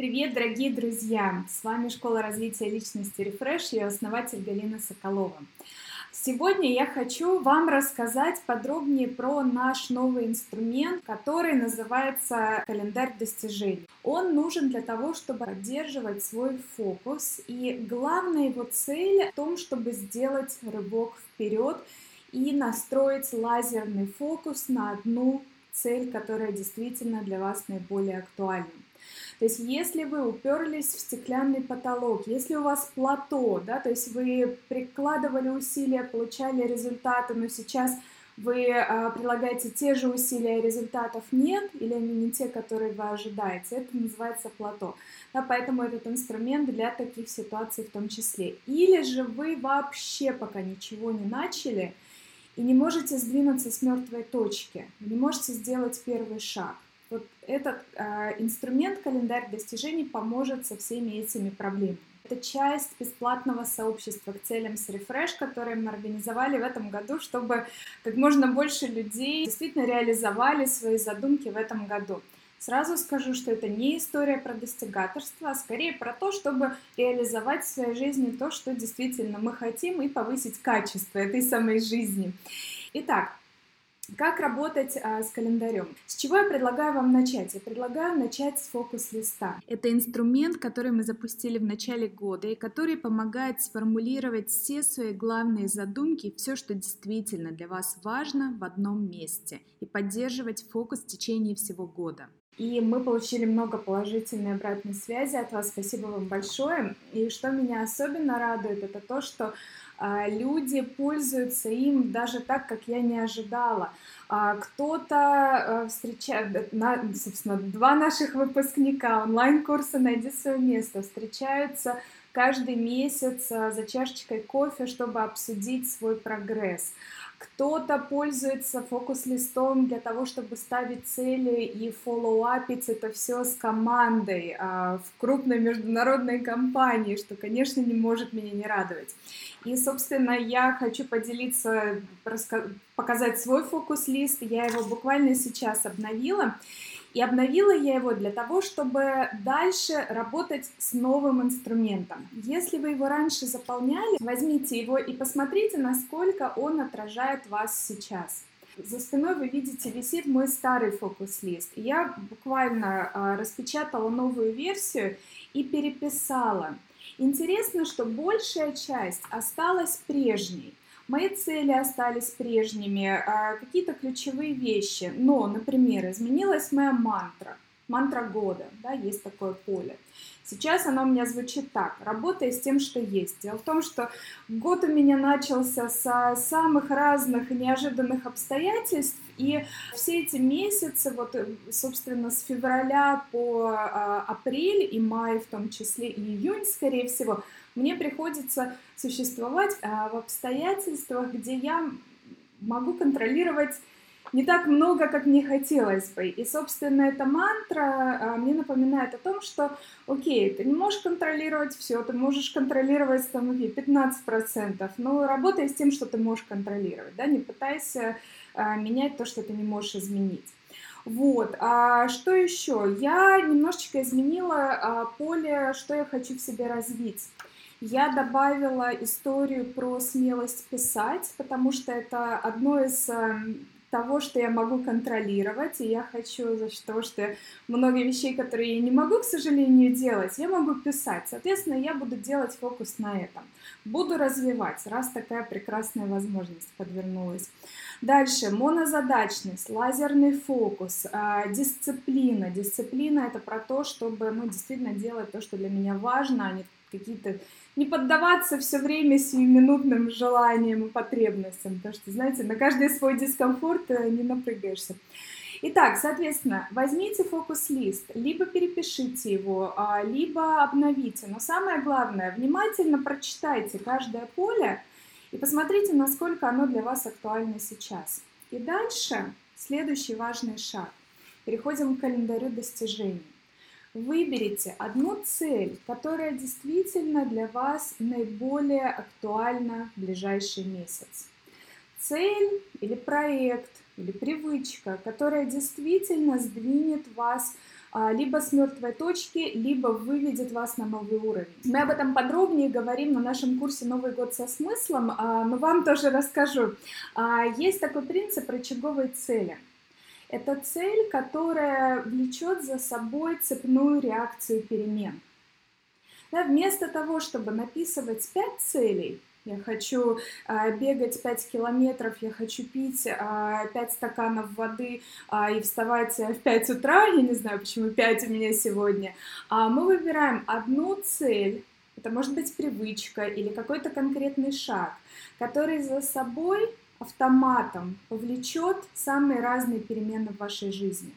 Привет, дорогие друзья! С вами Школа развития личности Refresh, я основатель Галина Соколова. Сегодня я хочу вам рассказать подробнее про наш новый инструмент, который называется календарь достижений. Он нужен для того, чтобы поддерживать свой фокус, и главная его цель в том, чтобы сделать рывок вперед и настроить лазерный фокус на одну цель, которая действительно для вас наиболее актуальна. То есть если вы уперлись в стеклянный потолок, если у вас плато, да, то есть вы прикладывали усилия, получали результаты, но сейчас вы а, прилагаете те же усилия, а результатов нет, или они не те, которые вы ожидаете, это называется плато. Да, поэтому этот инструмент для таких ситуаций в том числе. Или же вы вообще пока ничего не начали и не можете сдвинуться с мертвой точки, не можете сделать первый шаг. Вот этот э, инструмент календарь достижений поможет со всеми этими проблемами. Это часть бесплатного сообщества к целям с Refresh, которое мы организовали в этом году, чтобы как можно больше людей действительно реализовали свои задумки в этом году. Сразу скажу, что это не история про достигаторство, а скорее про то, чтобы реализовать в своей жизни то, что действительно мы хотим, и повысить качество этой самой жизни. Итак, как работать а, с календарем? С чего я предлагаю вам начать? Я предлагаю начать с фокус-листа. Это инструмент, который мы запустили в начале года и который помогает сформулировать все свои главные задумки, все, что действительно для вас важно в одном месте и поддерживать фокус в течение всего года. И мы получили много положительной обратной связи от вас. Спасибо вам большое. И что меня особенно радует, это то, что люди пользуются им даже так, как я не ожидала. А, кто-то а, встречает, собственно, два наших выпускника онлайн-курса «Найди свое место» встречаются каждый месяц за чашечкой кофе, чтобы обсудить свой прогресс. Кто-то пользуется фокус-листом для того, чтобы ставить цели и фоллоуапить это все с командой а, в крупной международной компании, что, конечно, не может меня не радовать. И, собственно, я хочу поделиться, показать свой фокус-лист. Я его буквально сейчас обновила. И обновила я его для того, чтобы дальше работать с новым инструментом. Если вы его раньше заполняли, возьмите его и посмотрите, насколько он отражает вас сейчас. За спиной вы видите висит мой старый фокус-лист. Я буквально э, распечатала новую версию и переписала. Интересно, что большая часть осталась прежней. Мои цели остались прежними, а, какие-то ключевые вещи. Но, например, изменилась моя мантра, мантра года, да, есть такое поле. Сейчас оно у меня звучит так, работая с тем, что есть. Дело в том, что год у меня начался со самых разных неожиданных обстоятельств, и все эти месяцы, вот, собственно, с февраля по а, апрель и май в том числе, и июнь, скорее всего, мне приходится существовать а, в обстоятельствах, где я могу контролировать не так много, как мне хотелось бы. И, собственно, эта мантра а, мне напоминает о том, что, окей, ты не можешь контролировать все, ты можешь контролировать, там, окей, 15%, но работай с тем, что ты можешь контролировать, да, не пытайся а, менять то, что ты не можешь изменить. Вот, а что еще? Я немножечко изменила а, поле, что я хочу в себе развить. Я добавила историю про смелость писать, потому что это одно из эм, того, что я могу контролировать, и я хочу за счет того, что много вещей, которые я не могу, к сожалению, делать, я могу писать. Соответственно, я буду делать фокус на этом. Буду развивать, раз такая прекрасная возможность подвернулась. Дальше, монозадачность, лазерный фокус, а, дисциплина. Дисциплина — это про то, чтобы ну, действительно делать то, что для меня важно, а не какие-то не поддаваться все время сиюминутным желаниям и потребностям, потому что, знаете, на каждый свой дискомфорт э, не напрыгаешься. Итак, соответственно, возьмите фокус-лист, либо перепишите его, а, либо обновите. Но самое главное, внимательно прочитайте каждое поле и посмотрите, насколько оно для вас актуально сейчас. И дальше следующий важный шаг. Переходим к календарю достижений. Выберите одну цель, которая действительно для вас наиболее актуальна в ближайший месяц. Цель или проект или привычка, которая действительно сдвинет вас а, либо с мертвой точки, либо выведет вас на новый уровень. Мы об этом подробнее говорим на нашем курсе «Новый год со смыслом», а, но вам тоже расскажу. А, есть такой принцип рычаговой цели. Это цель, которая влечет за собой цепную реакцию перемен. Да, вместо того, чтобы написывать пять целей, я хочу э, бегать 5 километров, я хочу пить э, а, 5 стаканов воды э, и вставать в 5 утра, я не знаю, почему 5 у меня сегодня. А мы выбираем одну цель, это может быть привычка или какой-то конкретный шаг, который за собой автоматом повлечет самые разные перемены в вашей жизни.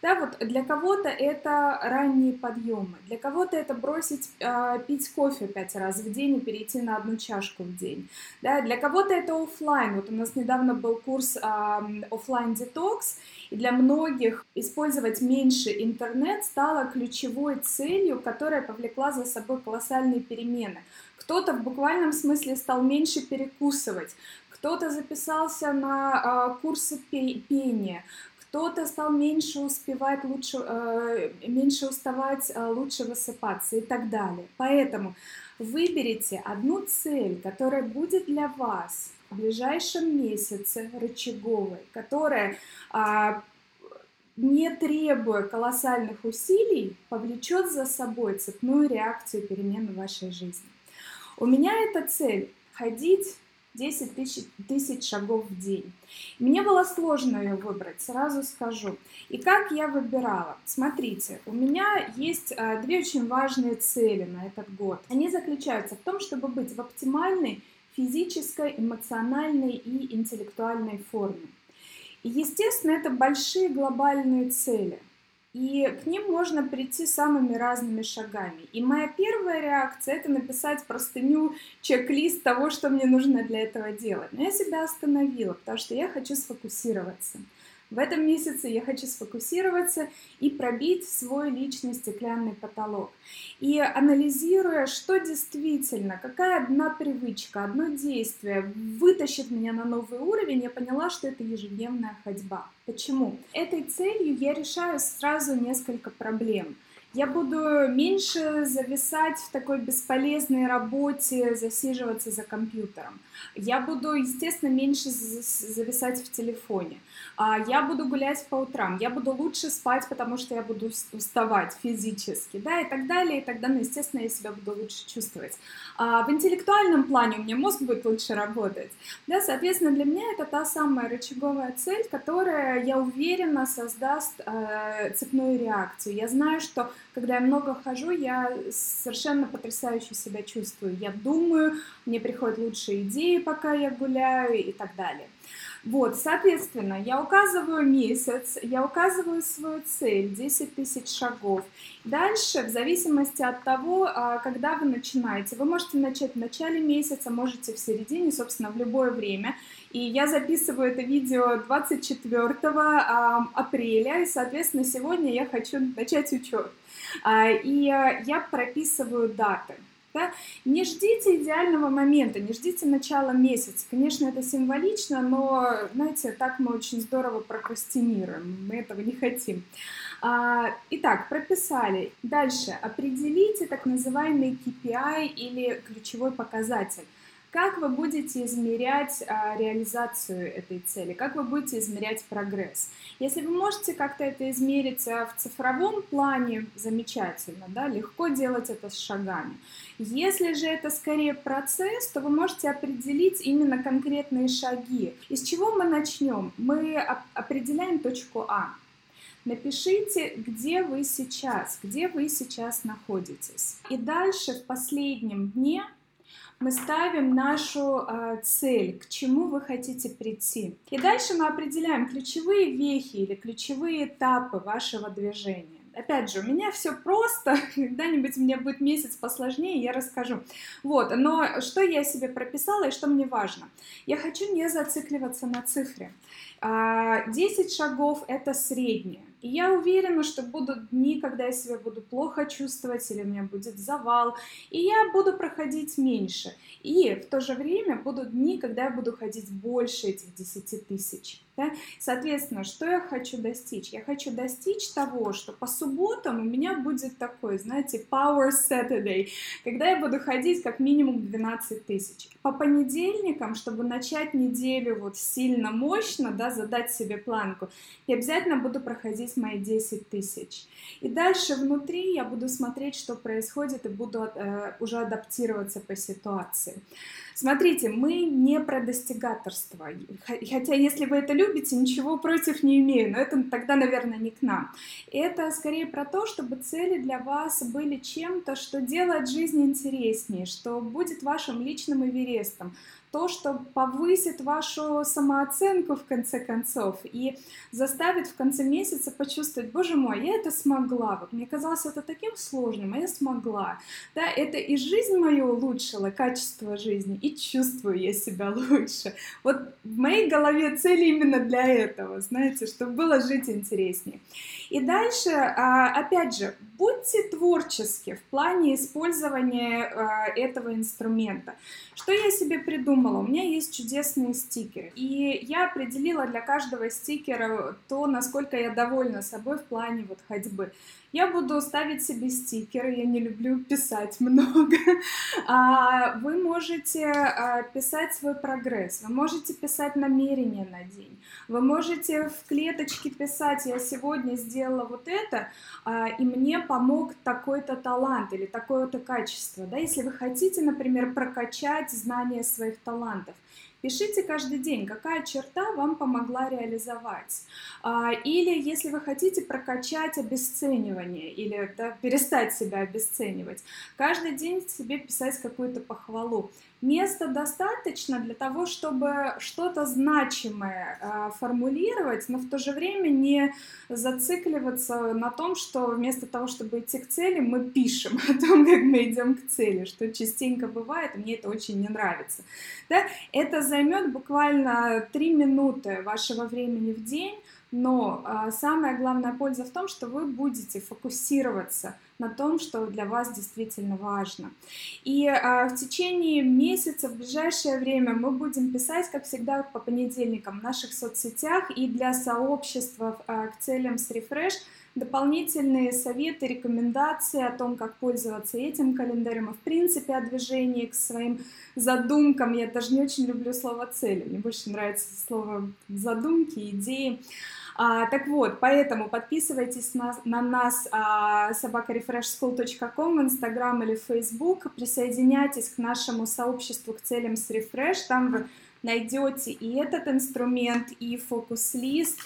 Да, вот для кого-то это ранние подъемы, для кого-то это бросить э, пить кофе пять раз в день и перейти на одну чашку в день. Да, для кого-то это офлайн. Вот у нас недавно был курс э, офлайн детокс, и для многих использовать меньше интернет стало ключевой целью, которая повлекла за собой колоссальные перемены. Кто-то в буквальном смысле стал меньше перекусывать, кто-то записался на э, курсы пения, кто-то стал меньше успевать, лучше, э, меньше уставать, э, лучше высыпаться и так далее. Поэтому выберите одну цель, которая будет для вас в ближайшем месяце рычаговой, которая а, не требуя колоссальных усилий, повлечет за собой цепную реакцию перемен в вашей жизни. У меня эта цель – ходить 10 тысяч, тысяч шагов в день. Мне было сложно ее выбрать, сразу скажу. И как я выбирала? Смотрите, у меня есть а, две очень важные цели на этот год. Они заключаются в том, чтобы быть в оптимальной физической, эмоциональной и интеллектуальной форме. И, естественно, это большие глобальные цели. И к ним можно прийти самыми разными шагами. И моя первая реакция это написать простыню, чек-лист того, что мне нужно для этого делать. Но я себя остановила, потому что я хочу сфокусироваться. В этом месяце я хочу сфокусироваться и пробить свой личный стеклянный потолок. И анализируя, что действительно, какая одна привычка, одно действие вытащит меня на новый уровень, я поняла, что это ежедневная ходьба. Почему? Этой целью я решаю сразу несколько проблем – я буду меньше зависать в такой бесполезной работе, засиживаться за компьютером. Я буду, естественно, меньше зависать в телефоне. А я буду гулять по утрам. Я буду лучше спать, потому что я буду уставать физически, да, и так далее. И тогда, ну, естественно, я себя буду лучше чувствовать. А в интеллектуальном плане у меня мозг будет лучше работать. Да, соответственно, для меня это та самая рычаговая цель, которая, я уверена, создаст э, цепную реакцию. Я знаю, что когда я много хожу, я совершенно потрясающе себя чувствую. Я думаю, мне приходят лучшие идеи, пока я гуляю и так далее. Вот, соответственно, я указываю месяц, я указываю свою цель, 10 тысяч шагов. Дальше, в зависимости от того, а, когда вы начинаете, вы можете начать в начале месяца, можете в середине, собственно, в любое время. И я записываю это видео 24 апреля, и, соответственно, сегодня я хочу начать учет. А, и а, я прописываю даты. Да? Не ждите идеального момента, не ждите начала месяца. Конечно, это символично, но, знаете, так мы очень здорово прокрастинируем, мы этого не хотим. А, итак, прописали. Дальше определите так называемый KPI или ключевой показатель. Как вы будете измерять а, реализацию этой цели? Как вы будете измерять прогресс? Если вы можете как-то это измерить а, в цифровом плане, замечательно, да, легко делать это с шагами. Если же это скорее процесс, то вы можете определить именно конкретные шаги. Из чего мы начнем? Мы определяем точку А. Напишите, где вы сейчас, где вы сейчас находитесь. И дальше в последнем дне мы ставим нашу э, цель, к чему вы хотите прийти. И дальше мы определяем ключевые вехи или ключевые этапы вашего движения. Опять же, у меня все просто, когда-нибудь у меня будет месяц посложнее, я расскажу. Вот, но что я себе прописала и что мне важно? Я хочу не зацикливаться на цифре. 10 а, шагов — это среднее. И я уверена, что будут дни, когда я себя буду плохо чувствовать, или у меня будет завал, и я буду проходить меньше. И в то же время будут дни, когда я буду ходить больше этих 10 тысяч. Да? Соответственно, что я хочу достичь? Я хочу достичь того, что по субботам у меня будет такой, знаете, Power Saturday, когда я буду ходить как минимум 12 тысяч. По понедельникам, чтобы начать неделю вот сильно мощно, да, задать себе планку, я обязательно буду проходить мои 10 тысяч. И дальше внутри я буду смотреть, что происходит, и буду э, уже адаптироваться по ситуации. Смотрите, мы не про достигаторство. Хотя, если вы это любите, ничего против не имею, но это тогда, наверное, не к нам. Это скорее про то, чтобы цели для вас были чем-то, что делает жизнь интереснее, что будет вашим личным эверестом, то, что повысит вашу самооценку в конце концов и заставит в конце месяца почувствовать, боже мой, я это смогла, вот мне казалось это таким сложным, а я смогла, да, это и жизнь мою улучшила, качество жизни, и чувствую я себя лучше. Вот в моей голове цель именно для этого, знаете, чтобы было жить интереснее. И дальше, а, опять же, будьте творчески в плане использования а, этого инструмента. Что я себе придумала? У меня есть чудесные стикеры, и я определила для каждого стикера то, насколько я довольна собой в плане вот ходьбы. Я буду ставить себе стикеры, я не люблю писать много. А, вы можете а, писать свой прогресс, вы можете писать намерения на день, вы можете в клеточке писать, я сегодня сделала вот это, а, и мне помог такой-то талант или такое-то качество. Да? Если вы хотите, например, прокачать знания своих талантов, Пишите каждый день, какая черта вам помогла реализовать. А, или если вы хотите прокачать обесценивание или да, перестать себя обесценивать, каждый день себе писать какую-то похвалу. Места достаточно для того, чтобы что-то значимое э, формулировать, но в то же время не зацикливаться на том, что вместо того, чтобы идти к цели, мы пишем о том, как мы идем к цели, что частенько бывает, мне это очень не нравится. Да? Это займет буквально 3 минуты вашего времени в день, но а, самая главная польза в том, что вы будете фокусироваться на том, что для вас действительно важно. И а, в течение месяца, в ближайшее время мы будем писать, как всегда, по понедельникам в наших соцсетях и для сообщества а, к целям с Refresh дополнительные советы, рекомендации о том, как пользоваться этим календарем, и в принципе о движении к своим задумкам. Я даже не очень люблю слово «цели», мне больше нравится слово «задумки», «идеи». А, так вот, поэтому подписывайтесь на, на нас а, собакарефрешschool.com в Инстаграм или Facebook, присоединяйтесь к нашему сообществу к целям с Refresh, там вы найдете и этот инструмент, и фокус-лист,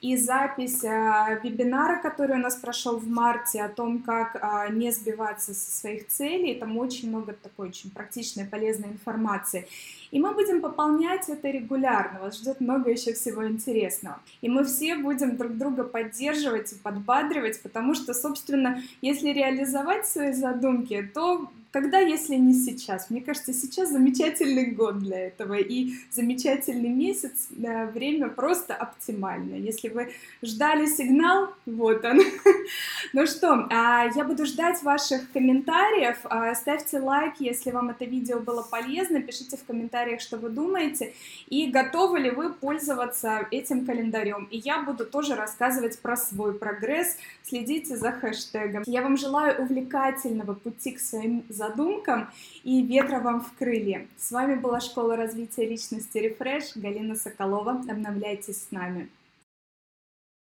и запись а, вебинара, который у нас прошел в марте, о том, как а, не сбиваться со своих целей. Там очень много такой очень практичной, полезной информации. И мы будем пополнять это регулярно. Вас ждет много еще всего интересного. И мы все будем друг друга поддерживать и подбадривать, потому что, собственно, если реализовать свои задумки, то когда, если не сейчас? Мне кажется, сейчас замечательный год для этого и замечательный месяц, время просто оптимальное. Если вы ждали сигнал, вот он. Ну что, а, я буду ждать ваших комментариев. А, ставьте лайк, если вам это видео было полезно, пишите в комментариях, что вы думаете, и готовы ли вы пользоваться этим календарем. И я буду тоже рассказывать про свой прогресс. Следите за хэштегом. Я вам желаю увлекательного пути к своим задумкам и ветра вам в крылья. С вами была Школа развития личности Refresh, Галина Соколова. Обновляйтесь с нами.